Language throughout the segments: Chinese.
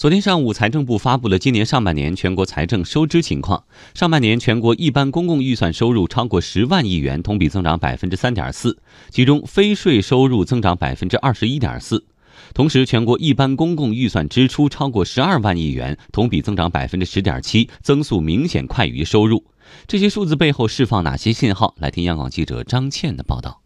昨天上午，财政部发布了今年上半年全国财政收支情况。上半年全国一般公共预算收入超过十万亿元，同比增长百分之三点四，其中非税收入增长百分之二十一点四。同时，全国一般公共预算支出超过十二万亿元，同比增长百分之十点七，增速明显快于收入。这些数字背后释放哪些信号？来听央广记者张倩的报道。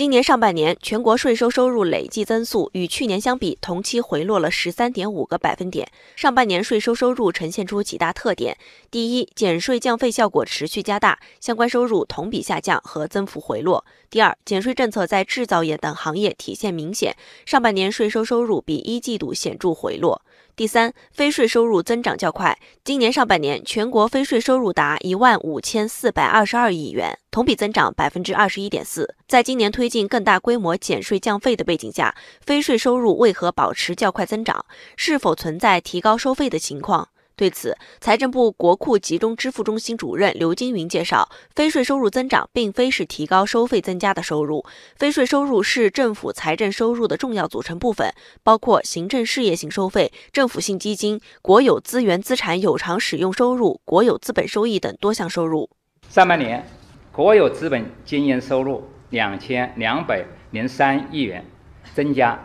今年上半年，全国税收收入累计增速与去年相比，同期回落了十三点五个百分点。上半年税收收入呈现出几大特点：第一，减税降费效果持续加大，相关收入同比下降和增幅回落；第二，减税政策在制造业等行业体现明显，上半年税收收入比一季度显著回落。第三，非税收入增长较快。今年上半年，全国非税收入达一万五千四百二十二亿元，同比增长百分之二十一点四。在今年推进更大规模减税降费的背景下，非税收入为何保持较快增长？是否存在提高收费的情况？对此，财政部国库集中支付中心主任刘金云介绍，非税收入增长并非是提高收费增加的收入，非税收入是政府财政收入的重要组成部分，包括行政事业性收费、政府性基金、国有资源资产有偿使用收入、国有资本收益等多项收入。上半年，国有资本经营收入两千两百零三亿元，增加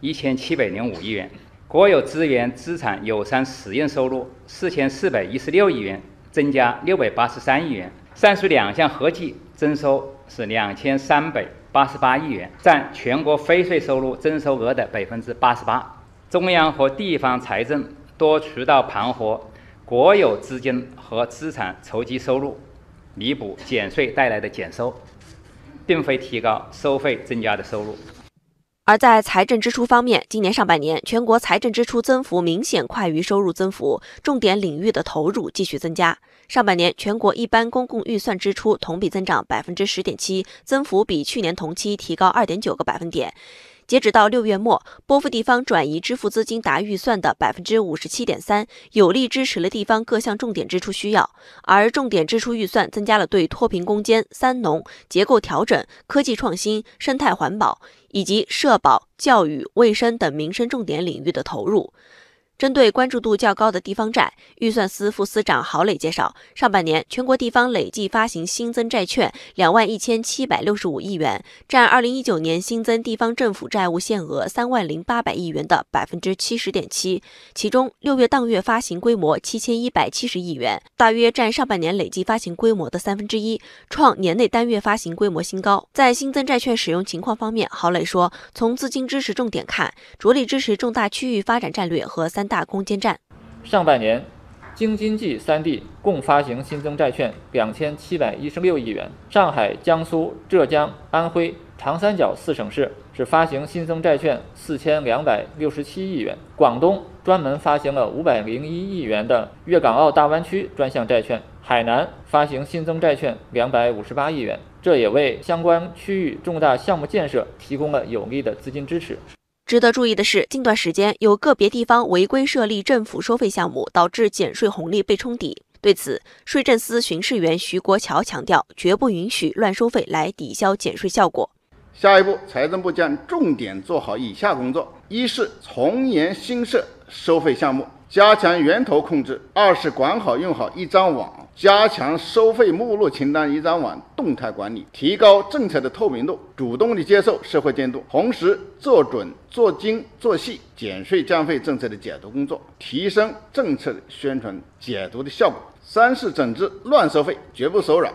一千七百零五亿元。国有资源资产有偿使用收入四千四百一十六亿元，增加六百八十三亿元。上述两项合计增收是两千三百八十八亿元，占全国非税收入增收额的百分之八十八。中央和地方财政多渠道盘活国有资金和资产筹集收入，弥补减税带来的减收，并非提高收费增加的收入。而在财政支出方面，今年上半年全国财政支出增幅明显快于收入增幅，重点领域的投入继续增加。上半年全国一般公共预算支出同比增长百分之十点七，增幅比去年同期提高二点九个百分点。截止到六月末，拨付地方转移支付资金达预算的百分之五十七点三，有力支持了地方各项重点支出需要。而重点支出预算增加了对脱贫攻坚、三农、结构调整、科技创新、生态环保以及社保、教育、卫生等民生重点领域的投入。针对关注度较高的地方债，预算司副司长郝磊介绍，上半年全国地方累计发行新增债券两万一千七百六十五亿元，占二零一九年新增地方政府债务限额三万零八百亿元的百分之七十点七。其中，六月当月发行规模七千一百七十亿元，大约占上半年累计发行规模的三分之一，创年内单月发行规模新高。在新增债券使用情况方面，郝磊说，从资金支持重点看，着力支持重大区域发展战略和三。大攻坚战。上半年，京津冀三地共发行新增债券两千七百一十六亿元。上海、江苏、浙江、安徽、长三角四省市只发行新增债券四千两百六十七亿元。广东专门发行了五百零一亿元的粤港澳大湾区专项债券。海南发行新增债券两百五十八亿元。这也为相关区域重大项目建设提供了有力的资金支持。值得注意的是，近段时间有个别地方违规设立政府收费项目，导致减税红利被冲抵。对此，税政司巡视员徐国桥强调，绝不允许乱收费来抵消减税效果。下一步，财政部将重点做好以下工作：一是从严新设收费项目。加强源头控制，二是管好用好一张网，加强收费目录清单一张网动态管理，提高政策的透明度，主动的接受社会监督，同时做准、做精、做细减税降费政策的解读工作，提升政策宣传解读的效果。三是整治乱收费，绝不手软。